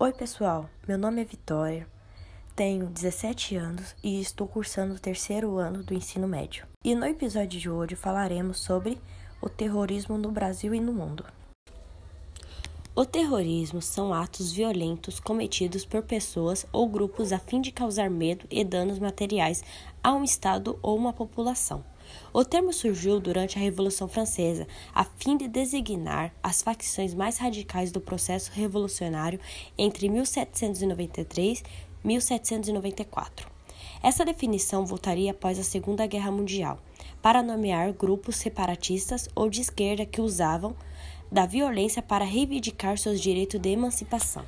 Oi, pessoal. Meu nome é Vitória, tenho 17 anos e estou cursando o terceiro ano do ensino médio. E no episódio de hoje falaremos sobre o terrorismo no Brasil e no mundo. O terrorismo são atos violentos cometidos por pessoas ou grupos a fim de causar medo e danos materiais a um Estado ou uma população. O termo surgiu durante a Revolução Francesa, a fim de designar as facções mais radicais do processo revolucionário entre 1793 e 1794. Essa definição voltaria após a Segunda Guerra Mundial, para nomear grupos separatistas ou de esquerda que usavam da violência para reivindicar seus direitos de emancipação.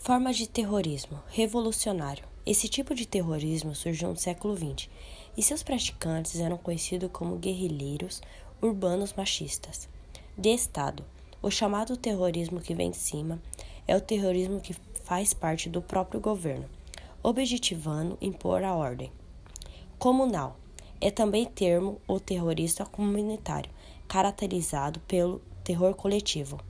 Formas de terrorismo revolucionário. Esse tipo de terrorismo surgiu no século XX e seus praticantes eram conhecidos como guerrilheiros urbanos machistas. De Estado, o chamado terrorismo que vem de cima é o terrorismo que faz parte do próprio governo, objetivando impor a ordem. Comunal é também termo ou terrorista comunitário, caracterizado pelo terror coletivo.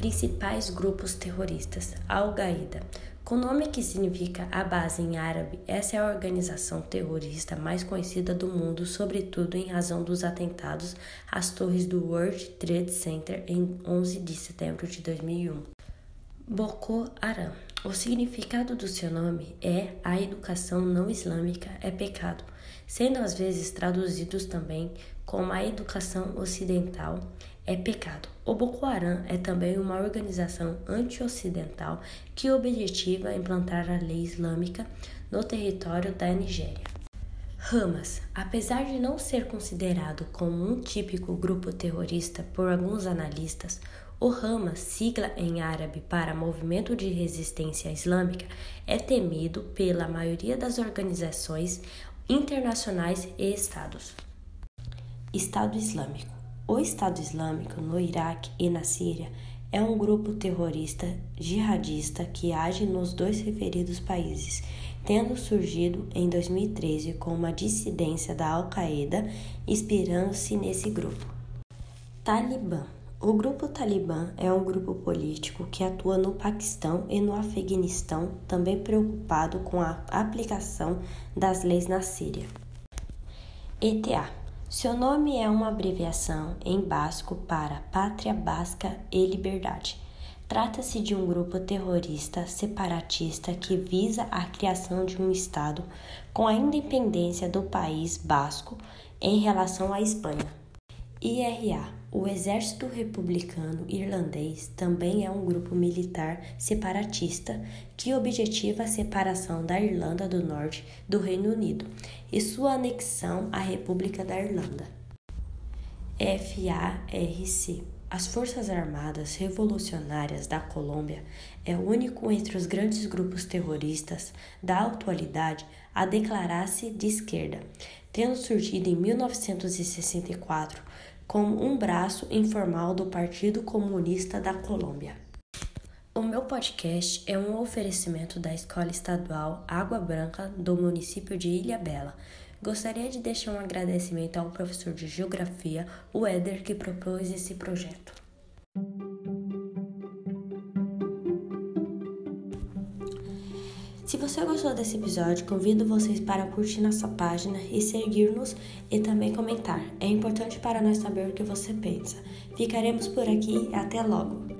Principais grupos terroristas: Al-Qaeda. Com nome que significa a base em árabe, essa é a organização terrorista mais conhecida do mundo, sobretudo em razão dos atentados às torres do World Trade Center em 11 de setembro de 2001. Boko Haram. O significado do seu nome é a educação não islâmica é pecado, sendo às vezes traduzidos também como a educação ocidental é pecado. O Boko Haram é também uma organização anti-ocidental que objetiva implantar a lei islâmica no território da Nigéria. Hamas, apesar de não ser considerado como um típico grupo terrorista por alguns analistas, o Hamas, sigla em árabe para Movimento de Resistência Islâmica, é temido pela maioria das organizações internacionais e estados. Estado Islâmico o Estado Islâmico no Iraque e na Síria é um grupo terrorista jihadista que age nos dois referidos países, tendo surgido em 2013 com uma dissidência da Al-Qaeda, inspirando-se nesse grupo. Talibã o grupo Talibã é um grupo político que atua no Paquistão e no Afeganistão, também preocupado com a aplicação das leis na Síria. ETA seu nome é uma abreviação em basco para Pátria Basca e Liberdade. Trata-se de um grupo terrorista separatista que visa a criação de um Estado com a independência do país basco em relação à Espanha. IRA o Exército Republicano Irlandês também é um grupo militar separatista que objetiva a separação da Irlanda do Norte do Reino Unido e sua anexão à República da Irlanda. FARC as Forças Armadas Revolucionárias da Colômbia é o único entre os grandes grupos terroristas da atualidade a declarar-se de esquerda, tendo surgido em 1964 como um braço informal do Partido Comunista da Colômbia. O meu podcast é um oferecimento da Escola Estadual Água Branca do município de Ilha Bela. Gostaria de deixar um agradecimento ao professor de Geografia, o Éder, que propôs esse projeto. Se você gostou desse episódio, convido vocês para curtir nossa página e seguir-nos e também comentar. É importante para nós saber o que você pensa. Ficaremos por aqui e até logo!